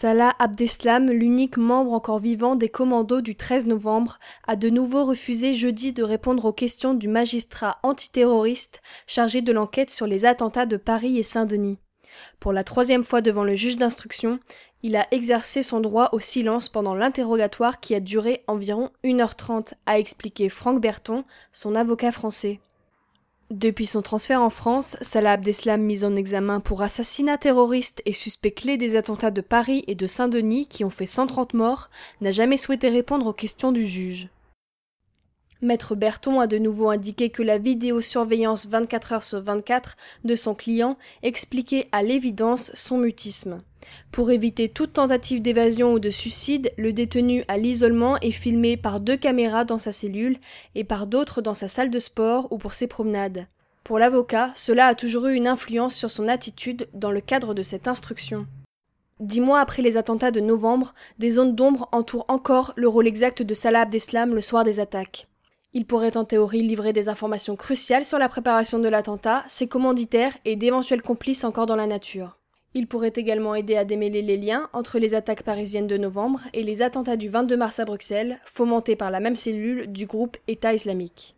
Salah Abdeslam, l'unique membre encore vivant des commandos du 13 novembre, a de nouveau refusé jeudi de répondre aux questions du magistrat antiterroriste chargé de l'enquête sur les attentats de Paris et Saint-Denis. Pour la troisième fois devant le juge d'instruction, il a exercé son droit au silence pendant l'interrogatoire qui a duré environ 1h30, a expliqué Franck Berton, son avocat français. Depuis son transfert en France, Salah Abdeslam, mis en examen pour assassinat terroriste et suspect clé des attentats de Paris et de Saint-Denis qui ont fait 130 morts, n'a jamais souhaité répondre aux questions du juge. Maître Berton a de nouveau indiqué que la vidéosurveillance 24 heures sur 24 de son client expliquait à l'évidence son mutisme. Pour éviter toute tentative d'évasion ou de suicide, le détenu à l'isolement est filmé par deux caméras dans sa cellule et par d'autres dans sa salle de sport ou pour ses promenades. Pour l'avocat, cela a toujours eu une influence sur son attitude dans le cadre de cette instruction. Dix mois après les attentats de novembre, des zones d'ombre entourent encore le rôle exact de Salah Abdeslam le soir des attaques. Il pourrait en théorie livrer des informations cruciales sur la préparation de l'attentat, ses commanditaires et d'éventuels complices encore dans la nature. Il pourrait également aider à démêler les liens entre les attaques parisiennes de novembre et les attentats du 22 mars à Bruxelles, fomentés par la même cellule du groupe État islamique.